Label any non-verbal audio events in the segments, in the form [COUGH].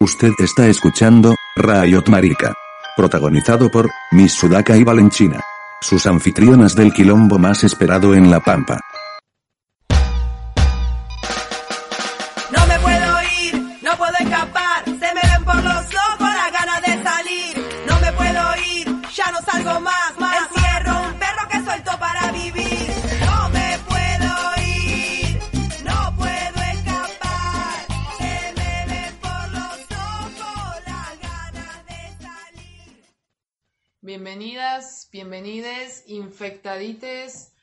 Usted está escuchando Riot Marica. Protagonizado por Miss Sudaka y Valenchina. Sus anfitrionas del quilombo más esperado en La Pampa. Bienvenidas, bienvenides, infectadites.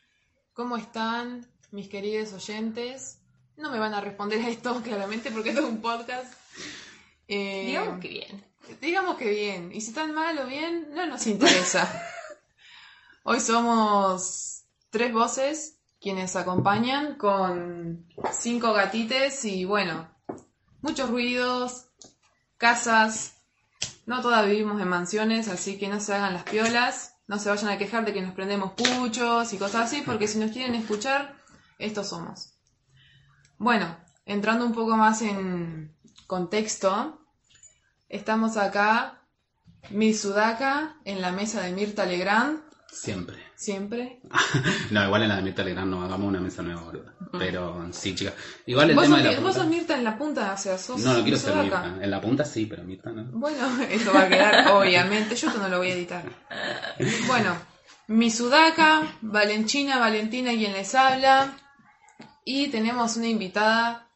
¿Cómo están mis queridos oyentes? No me van a responder a esto [LAUGHS] claramente porque esto es un podcast. Eh, Digamos que bien. digamos que bien. Y si están mal o bien, no nos interesa. [LAUGHS] Hoy somos tres voces quienes acompañan con cinco gatites y bueno, muchos ruidos, casas. No todas vivimos en mansiones, así que no se hagan las piolas. No se vayan a quejar de que nos prendemos puchos y cosas así, porque si nos quieren escuchar, estos somos. Bueno, entrando un poco más en contexto, estamos acá, mi Sudaka, en la mesa de Mirta Legrand, Siempre. Siempre. [LAUGHS] No, igual en la de Mirta Legrand no hagamos una mesa nueva, boludo. Pero sí, chicas. Igual el Vos tema sos, de la Mir- vos sos punta. Mirta en la punta, o sea, sos No, no quiero ser. Mirta. En la punta sí, pero Mirta no. Bueno, [LAUGHS] esto va a quedar, [LAUGHS] obviamente, yo esto no lo voy a editar. Bueno, mi Sudaka, Valenchina, Valentina, quien les habla. Y tenemos una invitada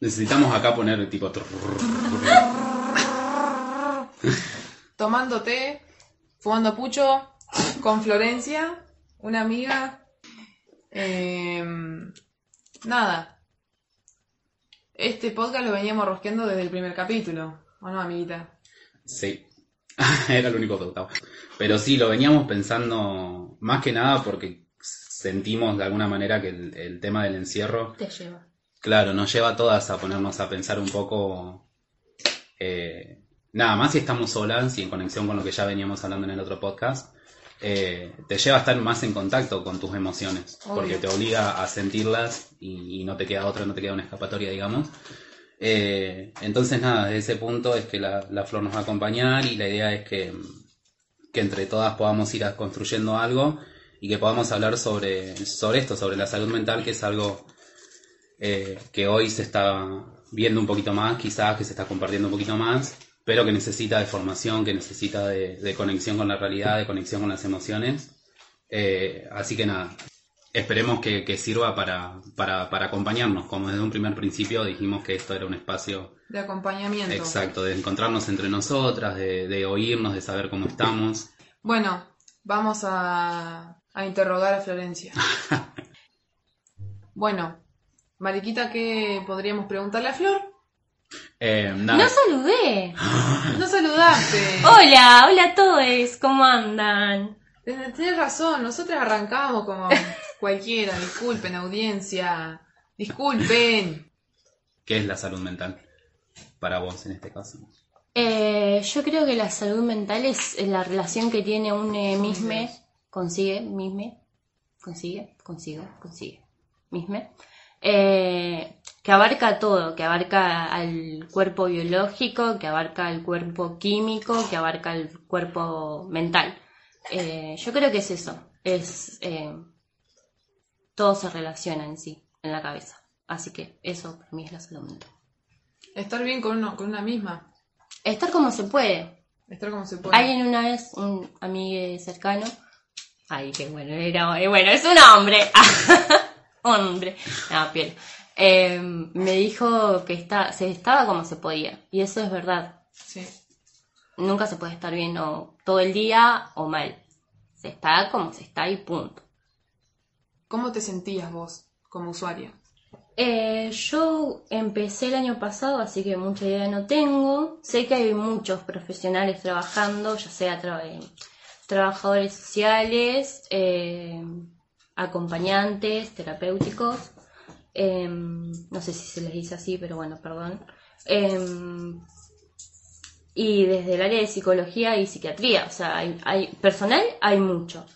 Necesitamos acá poner tipo. tomando té, fumando pucho, con Florencia, una amiga. Eh, nada. Este podcast lo veníamos rosqueando desde el primer capítulo, ¿o no, amiguita? Sí. [LAUGHS] Era lo único que faltaba. Pero sí, lo veníamos pensando más que nada porque sentimos de alguna manera que el, el tema del encierro Te lleva. Claro, nos lleva a todas a ponernos a pensar un poco. eh, nada más si estamos solas y en conexión con lo que ya veníamos hablando en el otro podcast, eh, te lleva a estar más en contacto con tus emociones, Obvio. porque te obliga a sentirlas y, y no te queda otra, no te queda una escapatoria, digamos. Eh, entonces, nada, desde ese punto es que la, la flor nos va a acompañar y la idea es que, que entre todas podamos ir construyendo algo y que podamos hablar sobre, sobre esto, sobre la salud mental, que es algo eh, que hoy se está viendo un poquito más, quizás que se está compartiendo un poquito más, pero que necesita de formación, que necesita de, de conexión con la realidad, de conexión con las emociones. Eh, así que nada, esperemos que, que sirva para, para, para acompañarnos, como desde un primer principio dijimos que esto era un espacio De acompañamiento. exacto, de encontrarnos entre nosotras, de, de oírnos, de saber cómo estamos. Bueno, vamos a, a interrogar a Florencia. [LAUGHS] bueno, Mariquita, ¿qué podríamos preguntarle a Flor? Eh, ¡No saludé! [GASPS] No saludaste. Hola, hola a todos, ¿cómo andan? Tenés tenés razón, nosotros arrancamos como [LAUGHS] cualquiera. Disculpen, audiencia. Disculpen. ¿qué es la salud mental para vos en este caso? Eh, yo creo que la salud mental es la relación que tiene un eh, misme, consigue, misme, consigue, consigue, consigue, misme, eh, que abarca todo, que abarca al cuerpo biológico, que abarca al cuerpo químico, que abarca el cuerpo mental. Eh, yo creo que es eso, es eh, todo se relaciona en sí, en la cabeza. Así que eso para mí es la salud mental. Estar bien con, uno, con una misma. Estar como se puede, Estar como se puede. Alguien una vez, un amigo cercano, ay, qué bueno, era, eh, bueno, es un hombre, [LAUGHS] hombre, no, piel, eh, me dijo que está, se estaba como se podía, y eso es verdad, Sí. nunca se puede estar bien o todo el día o mal, se está como se está y punto. ¿Cómo te sentías vos como usuaria? Eh, yo empecé el año pasado, así que mucha idea no tengo. Sé que hay muchos profesionales trabajando, ya sea tra- eh, trabajadores sociales, eh, acompañantes, terapéuticos. Eh, no sé si se les dice así, pero bueno, perdón. Eh, y desde el área de psicología y psiquiatría, o sea, hay, personal hay mucho.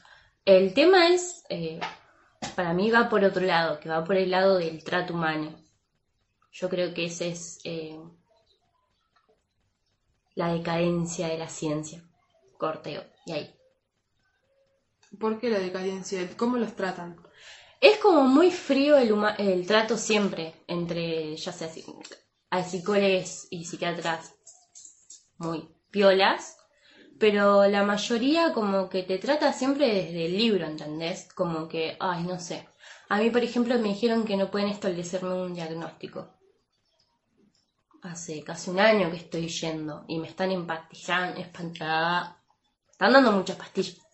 El tema es, eh, para mí va por otro lado, que va por el lado del trato humano. Yo creo que ese es eh, la decadencia de la ciencia. Corteo, y ahí. ¿Por qué la decadencia? ¿Cómo los tratan? Es como muy frío el, trato siempre entre, ya sea, psicólogos y psiquiatras muy piolas, pero la mayoría como que te trata siempre desde el libro, ¿entendés? Como que, ay, no sé. A mí, por ejemplo, me dijeron que no pueden establecerme un diagnóstico. Hace casi un año que estoy yendo y me están empastillando, espantada. Están dando muchas pastillas.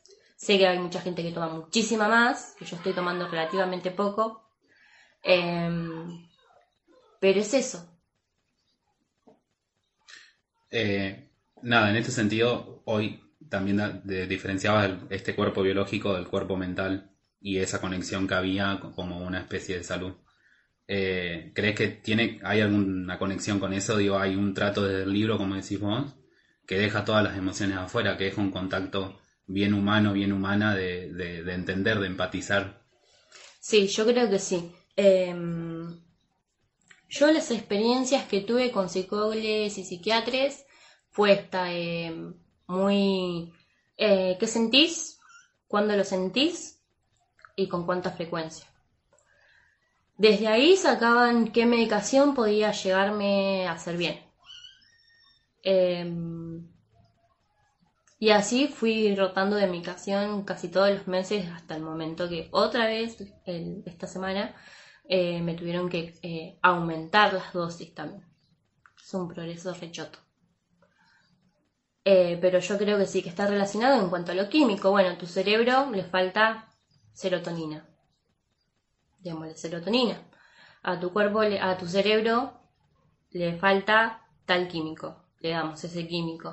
Sé que hay mucha gente que toma muchísima más, que yo estoy tomando relativamente poco. Em, pero es eso. Eh, nada, en este sentido, hoy también diferenciaba este cuerpo biológico del cuerpo mental y esa conexión que había co- como una especie de salud. Eh, ¿Crees que tiene, hay alguna conexión con eso? Digo, hay un trato desde el libro, como decís vos, que deja todas las emociones afuera, que deja un contacto bien humano, bien humana de, de- de entender, de empatizar. Sí, yo creo que sí. Em, yo las experiencias que tuve con psicólogos y psiquiatres fue esta em, muy... eh, ¿Qué sentís? ¿Cuándo lo sentís? ¿Y con cuánta frecuencia? Desde ahí sacaban qué medicación podía llegarme a hacer bien. Y así fui rotando de medicación casi todos los meses hasta el momento que otra vez el- esta semana eh, me tuvieron que eh, aumentar las dosis también. Es un progreso rechoto. Eh, pero yo creo que sí, que está relacionado en cuanto a lo químico. Bueno, tu cerebro le falta serotonina. Démosle serotonina. A tu cuerpo, a tu cerebro le falta tal químico. Le damos ese químico.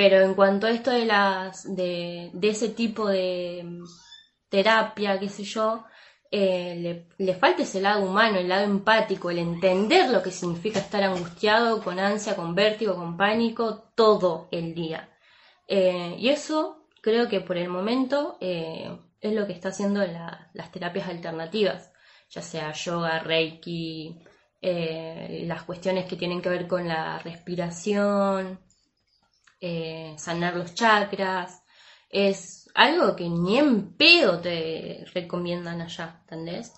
Pero en cuanto a esto de las de, de ese tipo de mm, terapia, qué sé yo, eh, le, falta ese lado humano, el lado empático, el entender lo que significa estar angustiado, con ansia, con vértigo, con pánico, todo el día. Eh, y eso creo que por el momento eh, es lo que está haciendo la- las terapias alternativas, ya sea yoga, reiki, las cuestiones que tienen que ver con la respiración, eh, sanar los chakras. Es algo que ni en pedo te recomiendan allá, ¿entendés?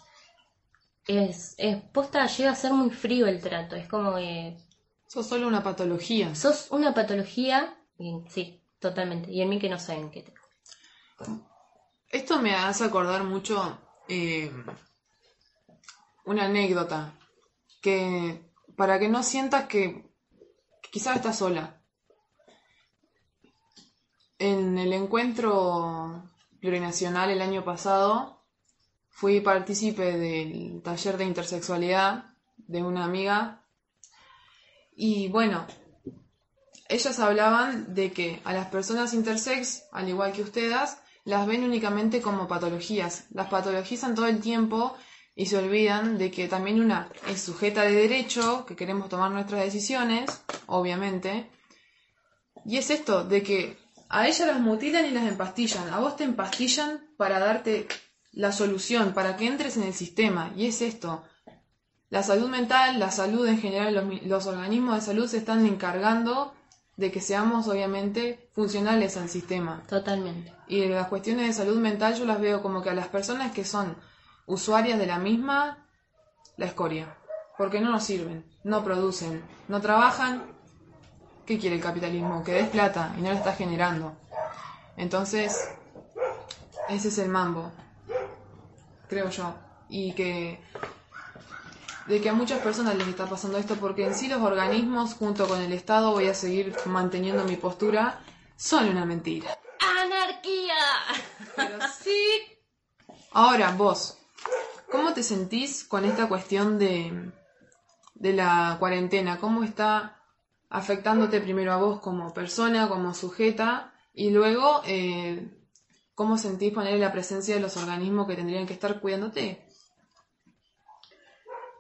Es, es posta, llega a ser muy frío el trato. Es como que Sos solo una patología. sos una patología, y, sí, totalmente. Y en mí que no saben qué te. Esto me hace acordar mucho eh, una anécdota. Que para que no sientas que, que quizás estás sola. En el encuentro plurinacional el año pasado fui partícipe del taller de intersexualidad de una amiga y bueno, ellas hablaban de que a las personas intersex, al igual que ustedes, las ven únicamente como patologías. Las patologizan todo el tiempo y se olvidan de que también una es sujeta de derecho, que queremos tomar nuestras decisiones, obviamente. Y es esto, de que a ellas las mutilan y las empastillan. A vos te empastillan para darte la solución, para que entres en el sistema. Y es esto. La salud mental, la salud en general, los, los organismos de salud se están encargando de que seamos obviamente funcionales al sistema. Totalmente. Y las cuestiones de salud mental yo las veo como que a las personas que son usuarias de la misma, la escoria. Porque no nos sirven, no producen, no trabajan. ¿Qué quiere el capitalismo? Que des plata y no la está generando. Entonces, ese es el mambo, creo yo. Y que de que a muchas personas les está pasando esto porque en sí los organismos junto con el Estado voy a seguir manteniendo mi postura son una mentira. ¡Anarquía! Pero sí. Ahora vos, ¿Cómo te sentís con esta cuestión de, de la cuarentena? ¿Cómo está afectándote primero a vos como persona, como sujeta, y luego eh, cómo sentís poner la presencia de los organismos que tendrían que estar cuidándote?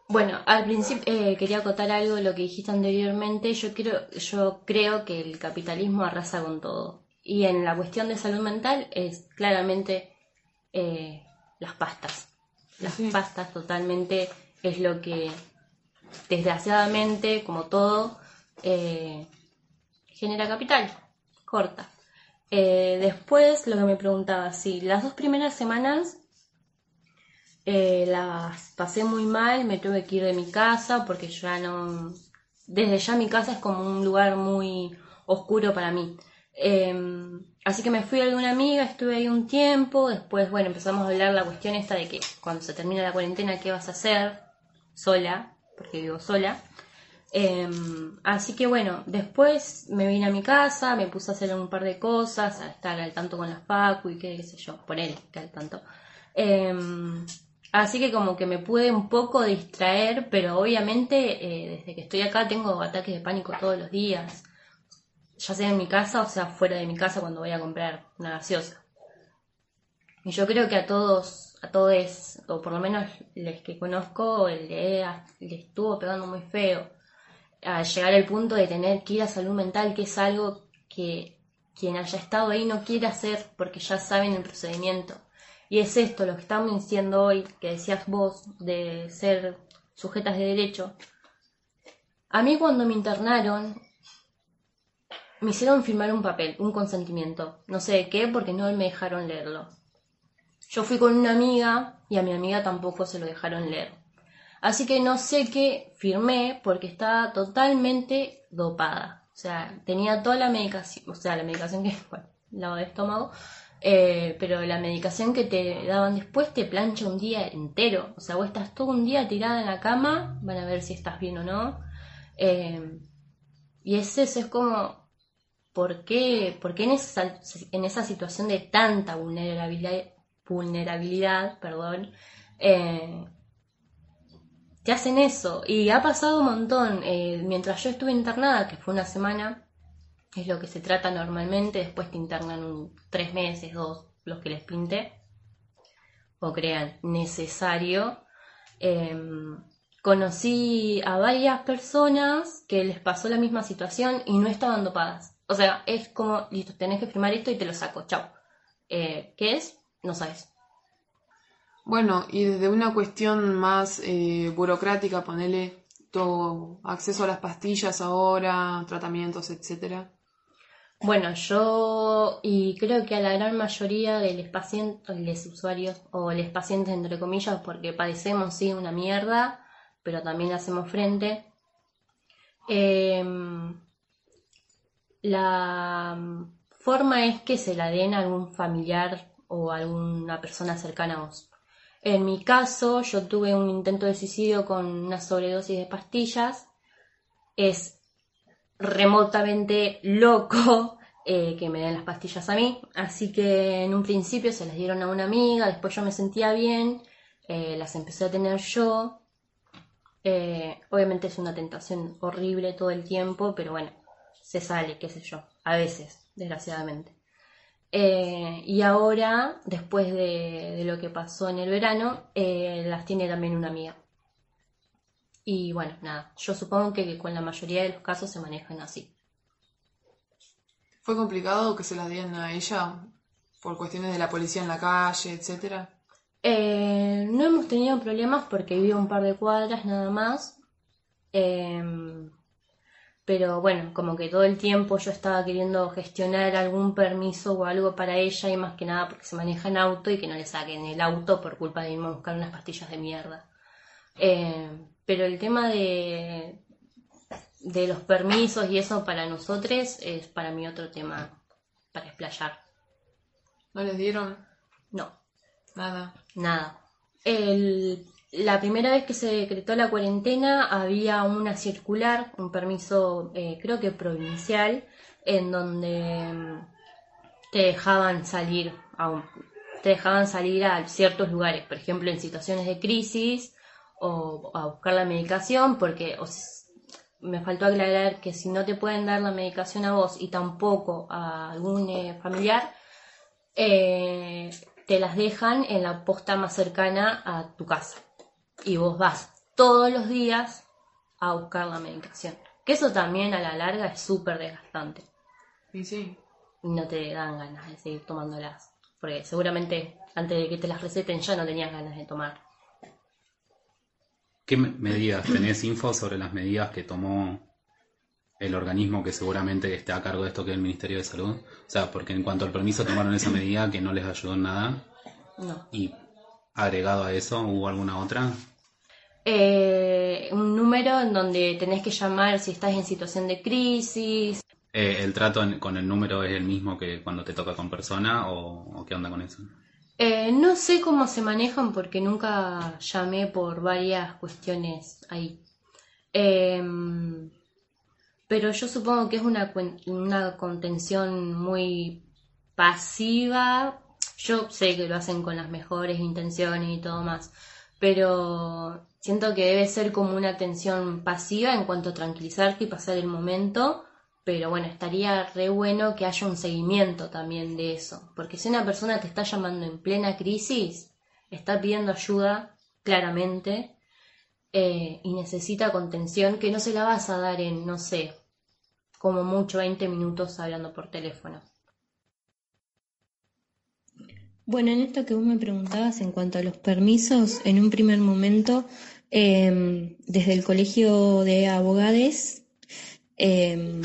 Bueno, al principio eh, quería acotar algo de lo que dijiste anteriormente. Yo creo, yo creo que el capitalismo arrasa con todo. Y en la cuestión de salud mental es claramente eh, las pastas. Las Sí. pastas totalmente es lo que, desgraciadamente, como todo, eh, genera capital. Corta. Eh, después, lo que me preguntaba, sí, las dos primeras semanas eh, las pasé muy mal, me tuve que ir de mi casa porque ya no... Desde ya mi casa es como un lugar muy oscuro para mí. Eh, así que me fui a de una amiga, estuve ahí un tiempo, después, bueno, empezamos a hablar la cuestión esta de que cuando se termina la cuarentena, ¿qué vas a hacer? Sola, porque vivo sola. Eh, así que bueno, después me vine a mi casa, me puse a hacer un par de cosas, a estar al tanto con la facu y qué, sé yo, él, que al tanto. Eh, así que como que me pude un poco distraer, pero obviamente eh, desde que estoy acá tengo ataques de pánico todos los días, ya sea en mi casa o sea fuera de mi casa cuando voy a comprar una gaseosa. Y yo creo que a todos, a todos, o por lo menos los que conozco, le, le estuvo pegando muy feo a llegar al punto de tener que ir a salud mental, que es algo que quien haya estado ahí no quiere hacer porque ya saben el procedimiento. Y es esto, lo que estamos diciendo hoy, que decías vos, de ser sujetas de derecho. A mí cuando me internaron, me hicieron firmar un papel, un consentimiento. No sé de qué, porque no me dejaron leerlo. Yo fui con una amiga y a mi amiga tampoco se lo dejaron leer. Así que no sé qué firmé porque estaba totalmente dopada. O sea, tenía toda la medicación, o sea, la medicación que, [LAUGHS] bueno, lavado de estómago, eh, pero la medicación que te daban después te plancha un día entero. O sea, vos estás todo un día tirada en la cama, van a ver si estás bien o no. Eh, y es eso, es como, ¿por qué, por qué en, esa, en esa situación de tanta vulnerabilidad, vulnerabilidad perdón, eh, te hacen eso. Y ha pasado un montón. Eh, mientras yo estuve internada, que fue una semana, es lo que se trata normalmente, después te internan un, tres meses, dos, los que les pinte, o crean necesario. Eh, conocí a varias personas que les pasó la misma situación y no estaban dopadas. O sea, es como, listo, tenés que firmar esto y te lo saco, chao. Eh, ¿Qué es? No sabes. Bueno, y desde una cuestión más eh, burocrática, ponerle todo acceso a las pastillas ahora, tratamientos, etcétera. Bueno, yo y creo que a la gran mayoría de los pacientes, los usuarios o los pacientes entre comillas, porque padecemos sí una mierda, pero también le hacemos frente. Eh, la forma es que se la den a algún familiar o a alguna persona cercana a vos. En mi caso, yo tuve un intento de suicidio con una sobredosis de pastillas. Es remotamente loco [LAUGHS] eh, que me den las pastillas a mí. Así que en un principio se las dieron a una amiga, después yo me sentía bien, eh, las empecé a tener yo. Eh, obviamente es una tentación horrible todo el tiempo, pero bueno, se sale, qué sé yo, a veces, desgraciadamente. Eh, y ahora, después de, de, lo que pasó en el verano, eh, las tiene también una amiga. Y bueno, nada, yo supongo que, con la mayoría de los casos se manejan así. ¿Fue complicado que se las dieran a ella por cuestiones de la policía en la calle, etcétera? Eh, no hemos tenido problemas porque vivo un par de cuadras nada más. Pero bueno, como que todo el tiempo yo estaba queriendo gestionar algún permiso o algo para ella y más que nada porque se maneja en auto y que no le saquen el auto por culpa de irme a buscar unas pastillas de mierda. Eh, pero el tema de, de los permisos y eso para nosotros es para mí otro tema para explayar. ¿No les dieron? No. Nada. Nada. El, la primera vez que se decretó la cuarentena había una circular, un permiso eh, creo que provincial, en donde te dejaban salir a te dejaban salir a ciertos lugares, por ejemplo, en situaciones de crisis o a buscar la medicación, porque o me faltó aclarar que si no te pueden dar la medicación a vos y tampoco a algún eh, familiar, eh, te las dejan en la posta más cercana a tu casa. Y vos vas todos los días a buscar la medicación. Que eso también a la larga es súper desgastante. Y sí. Y no te dan ganas de seguir tomándolas. Porque seguramente antes de que te las receten ya no tenías ganas de tomar. ¿Qué me- medidas? ¿Tenés info sobre las medidas que tomó el organismo que seguramente esté a cargo de esto que es el Ministerio de Salud? O sea, porque en cuanto al permiso tomaron esa medida que no les ayudó en nada No. y agregado a eso, ¿hubo alguna otra? Eh, un número en donde tenés que llamar si estás en situación de crisis. Eh, ¿El trato con el número es el mismo que cuando te toca con persona o, o qué onda con eso? Eh, no sé cómo se manejan porque nunca llamé por varias cuestiones ahí. Em, pero yo supongo que es una, una contención muy pasiva. Yo sé que lo hacen con las mejores intenciones y todo más, pero siento que debe ser como una atención pasiva en cuanto a tranquilizarte y pasar el momento. Pero bueno, estaría re bueno que haya un seguimiento también de eso. Porque si una persona te está llamando en plena crisis, está pidiendo ayuda, claramente, eh, y necesita contención, que no se la vas a dar en, no sé, como mucho 20 minutos hablando por teléfono. Bueno, en esto que vos me preguntabas en cuanto a los permisos, en un primer momento, eh, desde el Colegio de Abogados, eh,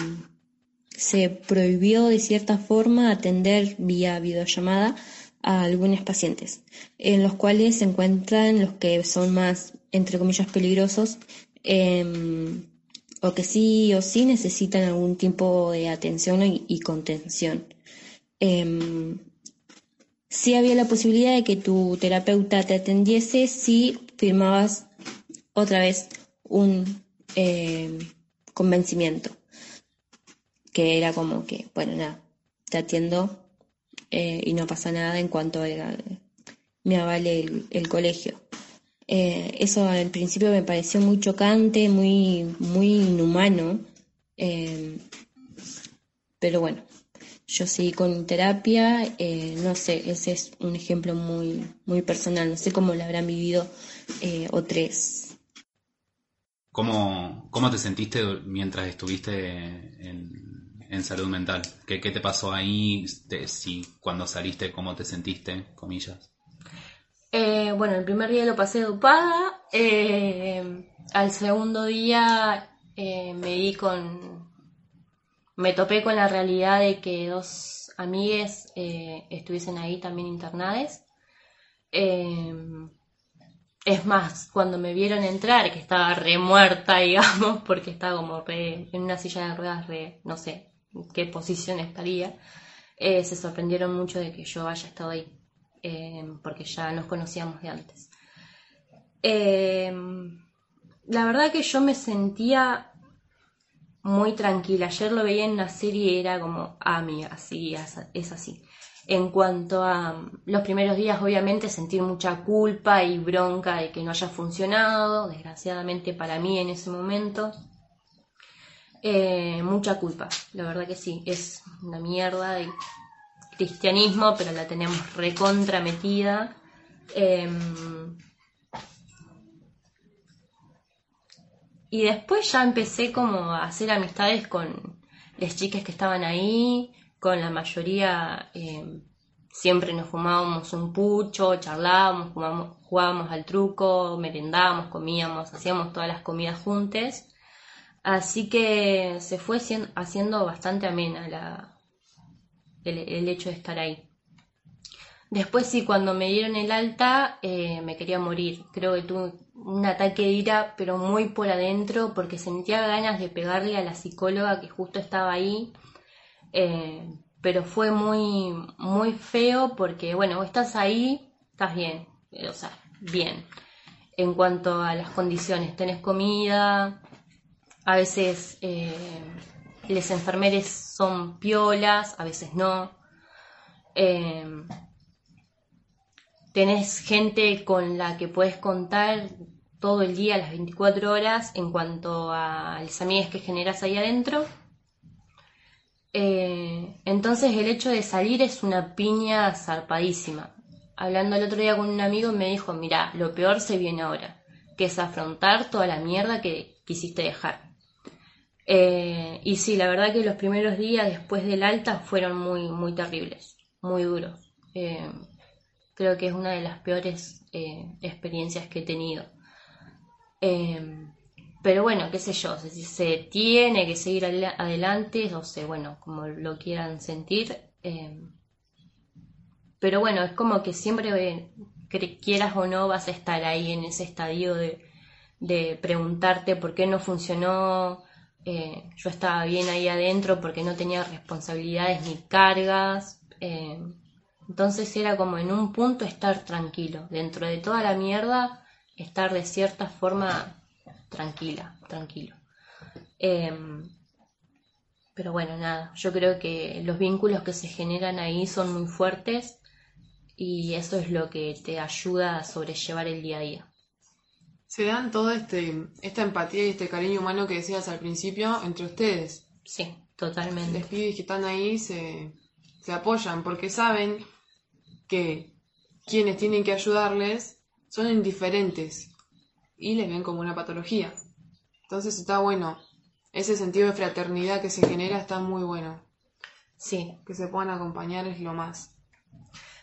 se prohibió de cierta forma atender vía videollamada a algunos pacientes, en los cuales se encuentran los que son más, entre comillas, peligrosos, eh, o que sí o sí necesitan algún tipo de atención y, contención. Em, sí había la posibilidad de que tu terapeuta te atendiese si firmabas otra vez un eh, convencimiento, que era como que, bueno, nada, te atiendo eh, y no pasa nada en cuanto me avale el, colegio. Eh, eso al principio me pareció muy chocante, muy, muy inhumano, pero bueno, yo seguí con terapia, no sé, ese es un ejemplo muy, muy personal, no sé cómo lo habrán vivido eh, otros. ¿Cómo, ¿Cómo te sentiste mientras estuviste en, salud mental? ¿Qué, qué te pasó ahí? Si cuando saliste, ¿cómo te sentiste? Comillas. Eh, bueno, el primer día lo pasé dopada. eh, al segundo día eh, me di con. Me topé con la realidad de que dos amigues estuviesen ahí también internadas. Es más, cuando me vieron entrar, que estaba re muerta, [LAUGHS] digamos, porque estaba como re- en una silla de ruedas, re, no sé en qué posición estaría, eh, se sorprendieron mucho de que yo haya estado ahí eh, porque ya nos conocíamos de antes. Eh, la verdad que yo me sentía muy tranquila. Ayer lo veía en una serie y era como, ah, amiga, así es así. En cuanto a mm, los primeros días, obviamente sentir mucha culpa y bronca de que no haya funcionado, desgraciadamente para mí en ese momento. Eh, mucha culpa, la verdad que sí, es una mierda de cristianismo, pero la tenemos recontra metida. Em, y después ya empecé como a hacer amistades con las chicas que estaban ahí, con la mayoría em, siempre nos fumábamos un pucho, charlábamos, jugábamos, jugábamos al truco, merendábamos, comíamos, hacíamos todas las comidas juntas. Así que se fue haciendo bastante amena la, el, el hecho de estar ahí. Después sí, cuando me dieron el alta, eh, me quería morir. Creo que tuve un ataque de ira, pero muy por adentro, porque sentía ganas de pegarle a la psicóloga que justo estaba ahí. Eh, pero fue muy, muy feo porque, bueno, estás ahí, estás bien. O sea, bien. En cuanto a las condiciones, tenés comida, a veces eh, los enfermeros son piolas, a veces no. Eh, tenés gente con la que puedes contar todo el día, las 24 horas, en cuanto a las amigas que generas ahí adentro. Eh, entonces el hecho de salir es una piña zarpadísima. Hablando el otro día con un amigo me dijo, mira, lo peor se viene ahora, que es afrontar toda la mierda que quisiste dejar. Eh, y sí, la verdad que los primeros días después del alta fueron muy, muy terribles, muy duros. Eh, creo que es una de las peores experiencias que he tenido. Pero bueno, qué sé yo, si se tiene que seguir adelante, o sea, bueno, como lo quieran sentir. Eh, pero bueno, es como que siempre, quieras o no, vas a estar ahí en ese estadio de, preguntarte por qué no funcionó. Eh, yo estaba bien ahí adentro porque no tenía responsabilidades ni cargas. Eh, entonces era como en un punto estar tranquilo. Dentro de toda la mierda, estar de cierta forma tranquila, tranquilo. Em, pero bueno, nada, yo creo que los vínculos que se generan ahí son muy fuertes y eso es lo que te ayuda a sobrellevar el día a día. Se dan todo este, esta empatía y este cariño humano que decías al principio entre ustedes. Sí, totalmente. Los pibes que están ahí se, se apoyan porque saben que quienes tienen que ayudarles son indiferentes y les ven como una patología. Entonces está bueno. Ese sentido de fraternidad que se genera está muy bueno. Sí. Que se puedan acompañar es lo más.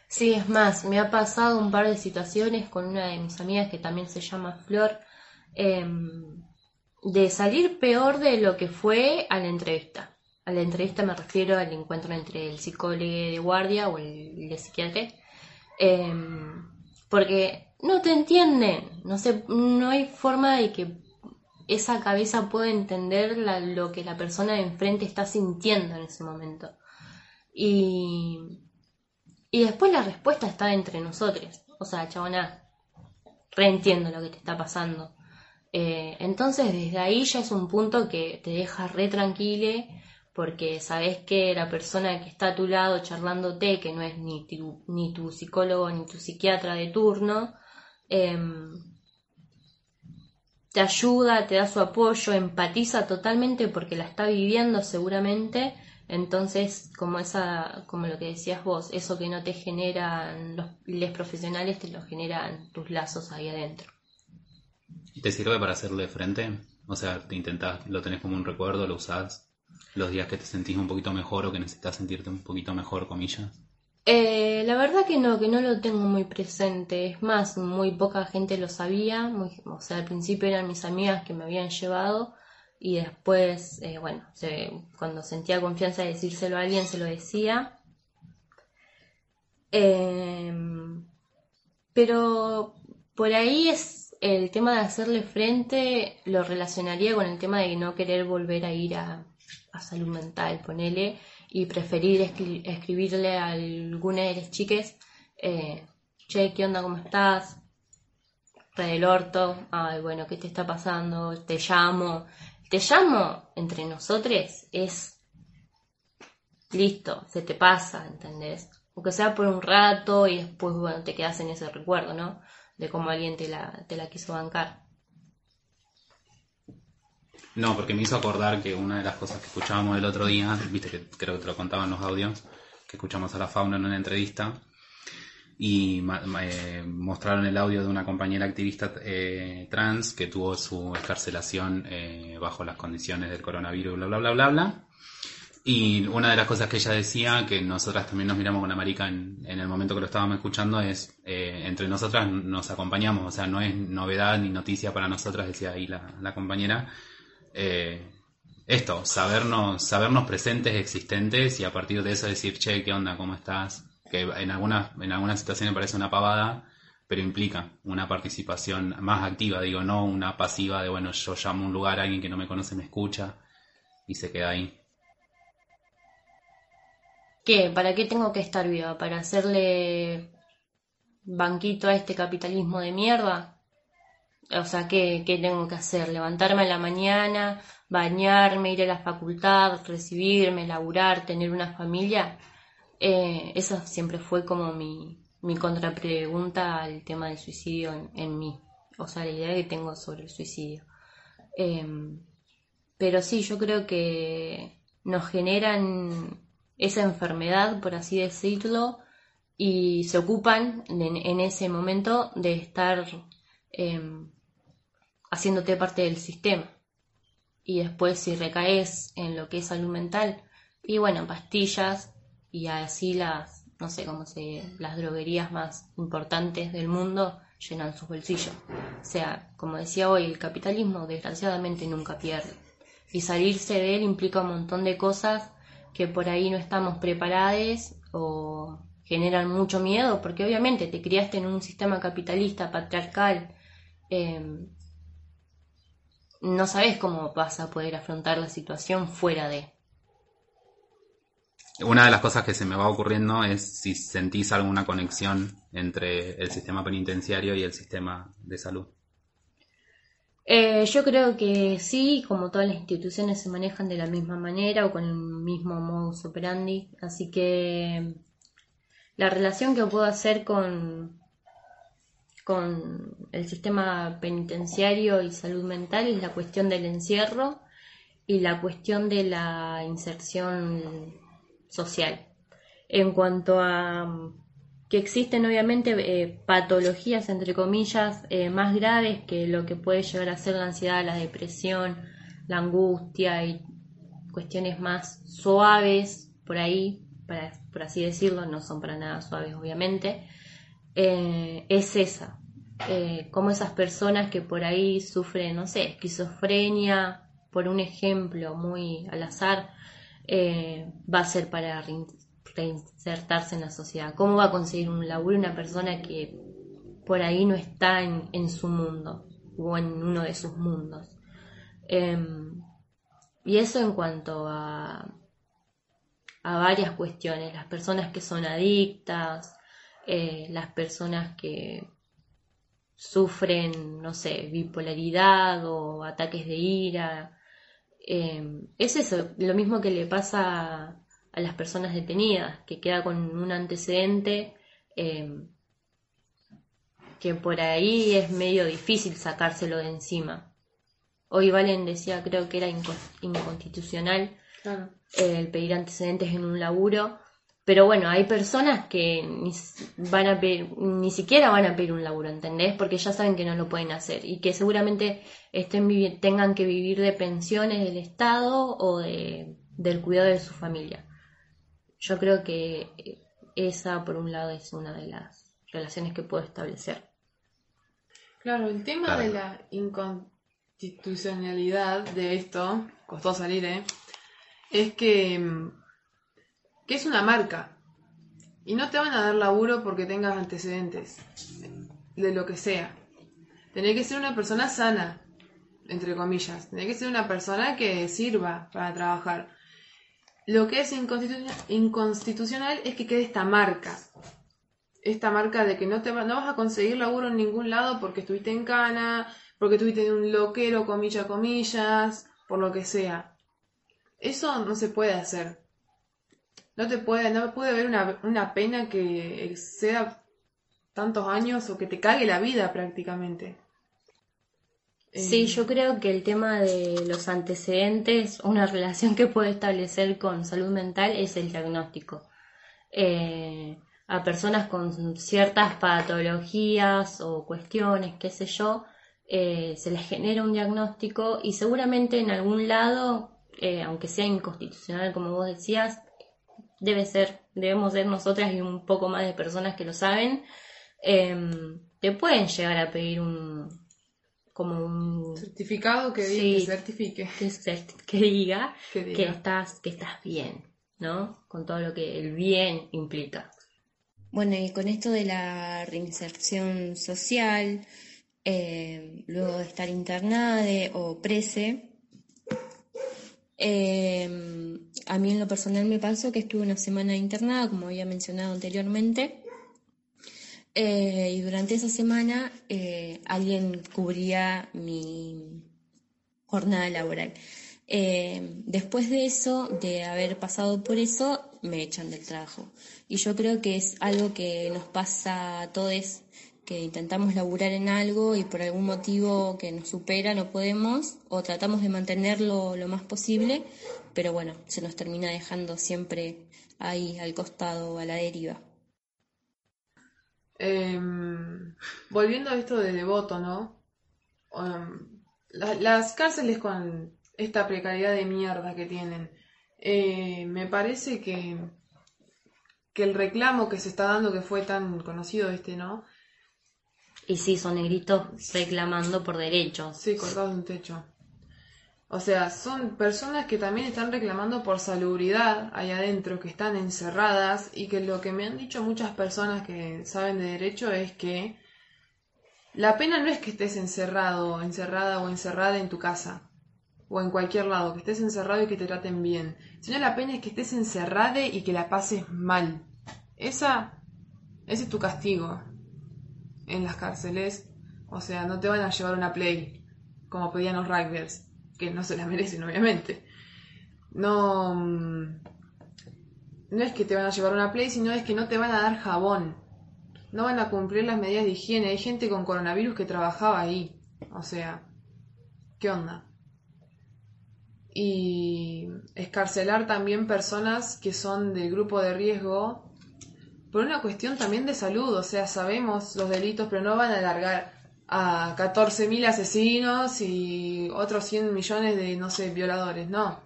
Sí, es más, me ha pasado un par de situaciones con una de mis amigas que también se llama Flor, em, de salir peor de lo que fue a la entrevista. A la entrevista me refiero al encuentro entre el psicólogo de guardia o el de psiquiatra. Em, porque no te entienden, no sé, no hay forma de que esa cabeza pueda entender lo que la persona de enfrente está sintiendo en ese momento. Y, y después la respuesta está entre nosotros. O sea, chabona, reentiendo lo que te está pasando. Eh, entonces, desde ahí ya es un punto que te deja re tranquile porque sabes que la persona que está a tu lado charlándote, que no es ni ni tu psicólogo ni tu psiquiatra de turno, Em, te ayuda, te da su apoyo, empatiza totalmente porque la está viviendo seguramente. Entonces, como esa, como lo que decías vos, eso que no te generan los, les profesionales, te lo generan tus lazos ahí adentro. ¿Y te sirve para hacerle frente? O sea, te intentás, lo tenés como un recuerdo, lo usás los días que te sentís un poquito mejor o que necesitas sentirte un poquito mejor, comillas. Eh, la verdad que no, que no lo tengo muy presente. Es más, muy poca gente lo sabía. o sea, al principio eran mis amigas que me habían llevado y después, eh, bueno, cuando sentía confianza de decírselo a alguien, se lo decía. Em, pero por ahí es el tema de hacerle frente, lo relacionaría con el tema de no querer volver a ir a, a salud mental, ponele y preferir escribirle a alguna de las chiques, eh, che, ¿qué onda? ¿Cómo estás? Re del orto, ay, bueno, ¿qué te está pasando? Te llamo. Te llamo entre nosotros es listo, se te pasa, ¿entendés? Aunque sea por un rato y después, bueno, te quedas en ese recuerdo, ¿no? De cómo alguien te la, te la quiso bancar. No, porque me hizo acordar que una de las cosas que escuchábamos el otro día, viste que creo que te lo contaban los audios, que escuchamos a la fauna en una entrevista, y eh, mostraron el audio de una compañera activista eh, trans que tuvo su escarcelación eh, bajo las condiciones del coronavirus, bla, bla, bla, bla, bla. Y una de las cosas que ella decía, que nosotras también nos miramos con la marica en, el momento que lo estábamos escuchando, es entre nosotras nos acompañamos, o sea, no es novedad ni noticia para nosotras, decía ahí la compañera, eh, esto, sabernos, sabernos presentes, existentes y a partir de eso decir, che, ¿qué onda? ¿Cómo estás? Que en algunas, en algunas situaciones parece una pavada, pero implica una participación más activa, digo, no una pasiva de, bueno, yo llamo a un lugar, alguien que no me conoce me escucha y se queda ahí. ¿Qué? ¿Para qué tengo que estar viva? ¿Para hacerle banquito a este capitalismo de mierda? O sea, ¿qué, tengo que hacer? Levantarme a la mañana, bañarme, ir a la facultad, recibirme, laburar, tener una familia. Eh, esa siempre fue como mi, mi contrapregunta al tema del suicidio en, en mí, o sea, la idea que tengo sobre el suicidio. Em, pero sí, yo creo que nos generan esa enfermedad, por así decirlo, y se ocupan en, en ese momento de estar em, haciéndote parte del sistema. Y después si recaes en lo que es salud mental, y bueno, pastillas y así las, no sé cómo se, las droguerías más importantes del mundo llenan sus bolsillos. O sea, como decía hoy, el capitalismo desgraciadamente nunca pierde. Y salirse de él implica un montón de cosas que por ahí no estamos preparados o generan mucho miedo, porque obviamente te criaste en un sistema capitalista, patriarcal, eh, no sabes cómo vas a poder afrontar la situación fuera de. Una de las cosas que se me va ocurriendo es si sentís alguna conexión entre el sistema penitenciario y el sistema de salud. Eh, yo creo que sí, como todas las instituciones se manejan de la misma manera o con el mismo modus operandi, así que la relación que puedo hacer con, con el sistema penitenciario y salud mental es la cuestión del encierro y la cuestión de la inserción social. En cuanto a mm, que existen obviamente eh, patologías, entre comillas, eh, más graves que lo que puede llegar a ser la ansiedad, la depresión, la angustia y cuestiones más suaves por ahí, para, por así decirlo, no son para nada suaves obviamente, eh, es esa. como esas personas que por ahí sufren, no sé, esquizofrenia, por un ejemplo muy al azar, eh, va a ser para reinsertarse en la sociedad? ¿Cómo va a conseguir un laburo una persona que por ahí no está en, su mundo o en uno de sus mundos? Em, y eso en cuanto a, a varias cuestiones, las personas que son adictas, eh, las personas que sufren, no sé, bipolaridad o ataques de ira, eh, es eso, lo mismo que le pasa a, las personas detenidas, que queda con un antecedente eh, que por ahí es medio difícil sacárselo de encima. Hoy Valen decía, creo que era inconstitucional el pedir antecedentes en un laburo pero bueno, hay personas que ni, van a ni siquiera van a pedir un laburo, ¿entendés? Porque ya saben que no lo pueden hacer y que seguramente estén tengan que vivir de pensiones del Estado o de, del cuidado de su familia. Yo creo que esa, por un lado, es una de las relaciones que puedo establecer. Claro, el tema de la inconstitucionalidad de esto, costó salir, ¿eh? Es que mm, que es una marca. Y no te van a dar laburo porque tengas antecedentes de lo que sea. Tenés que ser una persona sana, entre comillas. Tenés que ser una persona que sirva para trabajar. Lo que es inconstitucional es que quede esta marca. Esta marca de que no, te no vas a conseguir laburo en ningún lado porque estuviste en cana, porque estuviste en un loquero, comillas, comillas, por lo que sea. Eso no se puede hacer. No te puede, no puede haber una, pena que exceda tantos años o que te cague la vida prácticamente. Sí, Eh, yo creo que el tema de los antecedentes, una relación que puede establecer con salud mental es el diagnóstico. Eh, a personas con ciertas patologías o cuestiones, qué sé yo, eh, se les genera un diagnóstico y seguramente en algún lado, eh, aunque sea inconstitucional como vos decías, debe ser, debemos ser nosotras y un poco más de personas que lo saben, em, te pueden llegar a pedir un como un certificado que, diga- Sí. que certifique. que, diga Que estás que estás bien, ¿no? Con todo lo que el bien implica. Bueno, y con esto de la reinserción social, eh, luego de estar internada de- o prese, eh, a mí en lo personal me pasó que estuve una semana internada, como había mencionado anteriormente, eh, y durante esa semana eh, alguien cubría mi jornada laboral. Eh, después de eso, de haber pasado por eso, me echan del trabajo. Y yo creo que es algo que nos pasa a todos, que intentamos laburar en algo y por algún motivo que nos supera no podemos o tratamos de mantenerlo lo más posible, pero bueno, se nos termina dejando siempre ahí al costado, a la deriva. Em, volviendo a esto de devoto, ¿no? Em, la- las cárceles con esta precariedad de mierda que tienen, eh, me parece que, que el reclamo que se está dando, que fue tan conocido este, ¿no? Y sí, son negritos reclamando por derechos. Sí, colgados de un techo. O sea, son personas que también están reclamando por salubridad ahí adentro, que están encerradas y que lo que me han dicho muchas personas que saben de derecho es que la pena no es que estés encerrado, encerrada o encerrada en tu casa o en cualquier lado, que estés encerrado y que te traten bien, sino la pena es que estés encerrada y que la pases mal. Esa, ese es tu castigo en las cárceles. O sea, no te van a llevar una play como pedían los rugbyers, que no se la [LAUGHS] merecen, obviamente. No. mm, No es que te van a llevar una play, sino es que no te van a dar jabón. No van a cumplir las medidas de higiene. Hay gente con coronavirus que trabajaba ahí. O sea, ¿qué onda? Y escarcelar también personas que son del grupo de riesgo por una cuestión también de salud. O sea, sabemos los delitos, pero no van a alargar a 14.000 asesinos y otros 100 millones de, no sé, violadores. No.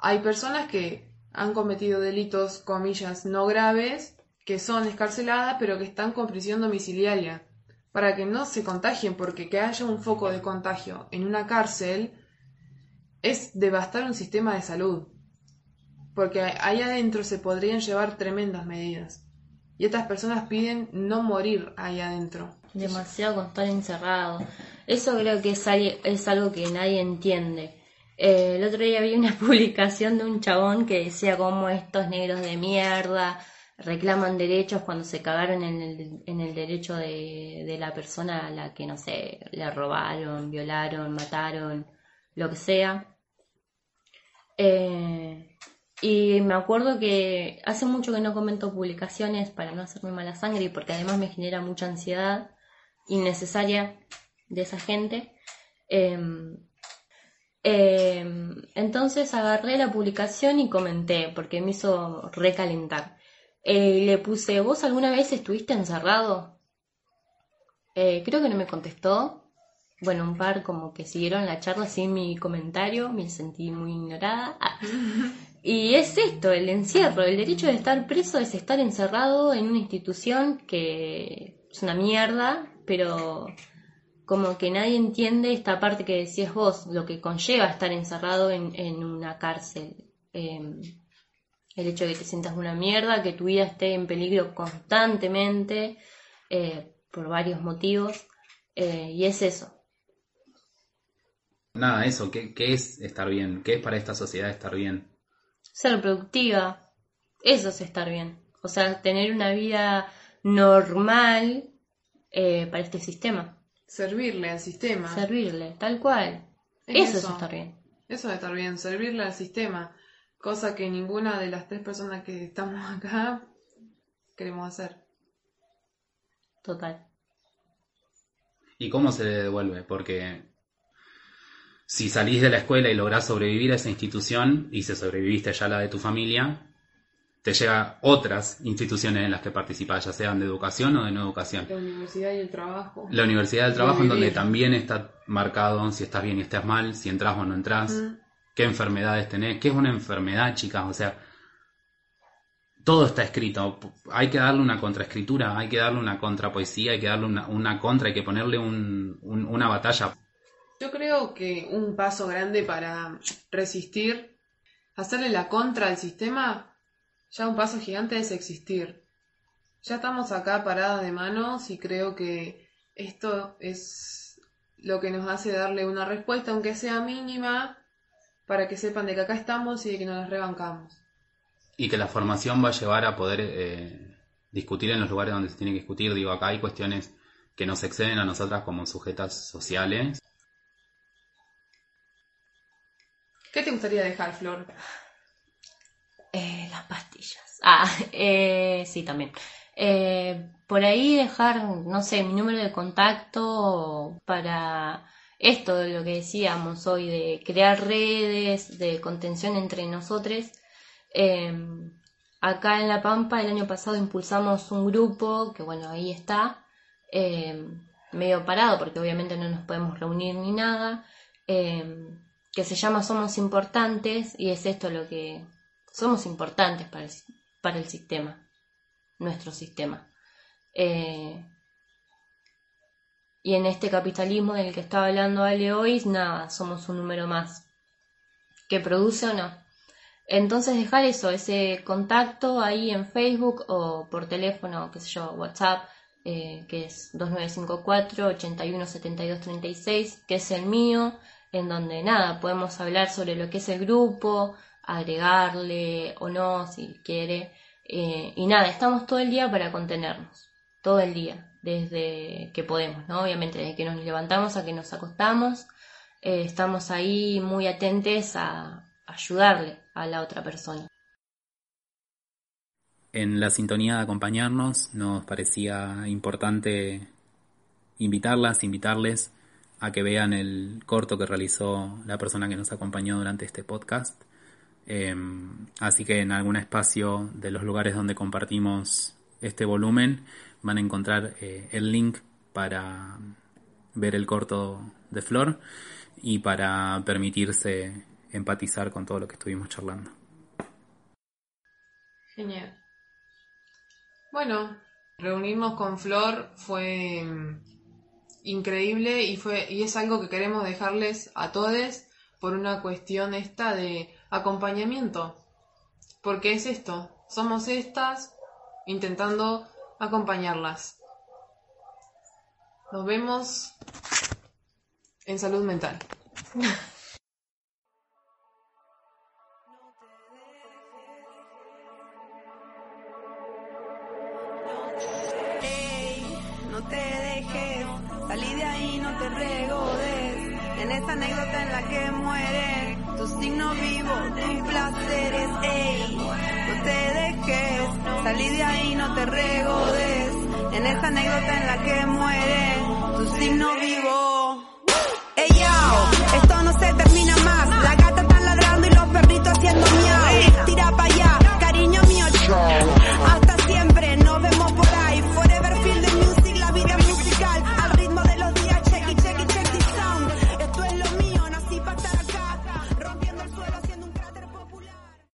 Hay personas que han cometido delitos, comillas, no graves, que son escarceladas, pero que están con prisión domiciliaria, para que no se contagien, porque que haya un foco de contagio en una cárcel es devastar un sistema de salud, porque ahí adentro se podrían llevar tremendas medidas. Y estas personas piden no morir ahí adentro. Demasiado con estar encerrado. Eso creo que es, algo que nadie entiende. Eh, el otro día vi una [LAUGHS] publicación de un chabón que decía cómo estos negros de mierda reclaman derechos cuando se cagaron en el, en el derecho de, de la persona a la que, no sé, le robaron, violaron, mataron, lo que sea. Eh, y me acuerdo que hace mucho que no comento publicaciones para no hacerme mala sangre y porque además me genera mucha ansiedad innecesaria de esa gente. Em, em, entonces agarré la publicación y comenté porque me hizo recalentar. Eh, le puse, ¿vos alguna vez estuviste encerrado? Eh, creo que no me contestó. Bueno, un par como que siguieron la charla sin mi comentario, me sentí muy ignorada. Ah. [LAUGHS] Y es esto, el encierro, el derecho de estar preso es estar encerrado en una institución que es una mierda, pero como que nadie entiende esta parte que decías vos, lo que conlleva estar encerrado en, en una cárcel. Eh, el hecho de que te sientas una mierda, que tu vida esté en peligro constantemente, eh, por varios motivos, eh, y es eso. Nada, eso, ¿qué, qué es estar bien? ¿Qué es para esta sociedad estar bien? Ser productiva, eso es estar bien. O sea, tener una vida normal eh, para este sistema. Servirle al sistema. Servirle, tal cual. Es eso, eso. es estar bien. Eso de estar bien, servirle al sistema. Cosa que ninguna de las tres personas que estamos [LAUGHS] acá queremos hacer. Total. ¿Y cómo se le devuelve? Porque si salís de la escuela y lográs sobrevivir a esa institución y si sobreviviste ya a la de tu familia, te llega otras instituciones en las que participás, ya sean de educación o de no educación. La universidad y el trabajo. La universidad del De trabajo en donde también está marcado si estás bien y estás mal, si entras o no entras, Mm. qué enfermedades tenés, qué es una enfermedad, chicas, o sea, todo está escrito. Hay que darle una contraescritura, hay que darle una contrapoesía, hay que darle una, una contra, hay que ponerle un- un- una batalla. Yo creo que un paso grande para resistir, hacerle la contra al sistema, ya un paso gigante es existir. Ya estamos acá paradas de manos y creo que esto es lo que nos hace darle una respuesta, aunque sea mínima, para que sepan de que acá estamos y de que nos las rebancamos. Y que la formación va a llevar a poder eh, discutir en los lugares donde se tiene que discutir. Digo, acá hay cuestiones que nos exceden a nosotras como sujetas sociales. ¿Qué te gustaría dejar, Flor? Eh, las pastillas. Ah, eh, sí, también. Eh, por ahí dejar, no sé, mi número de contacto para esto de lo que decíamos hoy, de crear redes, de contención entre nosotros. Em, acá en La Pampa el año pasado impulsamos un grupo que bueno, ahí está, em, medio parado porque obviamente no nos podemos reunir ni nada, em, que se llama Somos Importantes y es esto lo que somos importantes para el, para el sistema, nuestro sistema. Eh, y en este capitalismo del que estaba hablando Ale hoy, nada, somos un número más. ¿Que produce o no? Entonces dejar eso, ese contacto ahí en Facebook o por teléfono, qué sé yo, WhatsApp, eh, que es 2954 817236, que es el mío, en donde nada, podemos hablar sobre lo que es el grupo, agregarle o no, si quiere. Eh, y nada, estamos todo el día para contenernos, todo el día desde que podemos, ¿no? Obviamente, desde que nos levantamos a que nos acostamos, eh, estamos ahí muy atentos a ayudarle a la otra persona. En la sintonía de acompañarnos nos parecía importante invitarlas, invitarles a que vean el corto que realizó la persona que nos acompañó durante este podcast. Em, así que en algún espacio de los lugares donde compartimos este volumen van a encontrar eh, el link para ver el corto de Flor y para permitirse empatizar con todo lo que estuvimos charlando. Genial. Bueno, reunirnos con Flor fue increíble y fue y es algo que queremos dejarles a todos por una cuestión esta de acompañamiento. Porque es esto, somos estas intentando acompañarlas. Nos vemos en salud mental. [LAUGHS]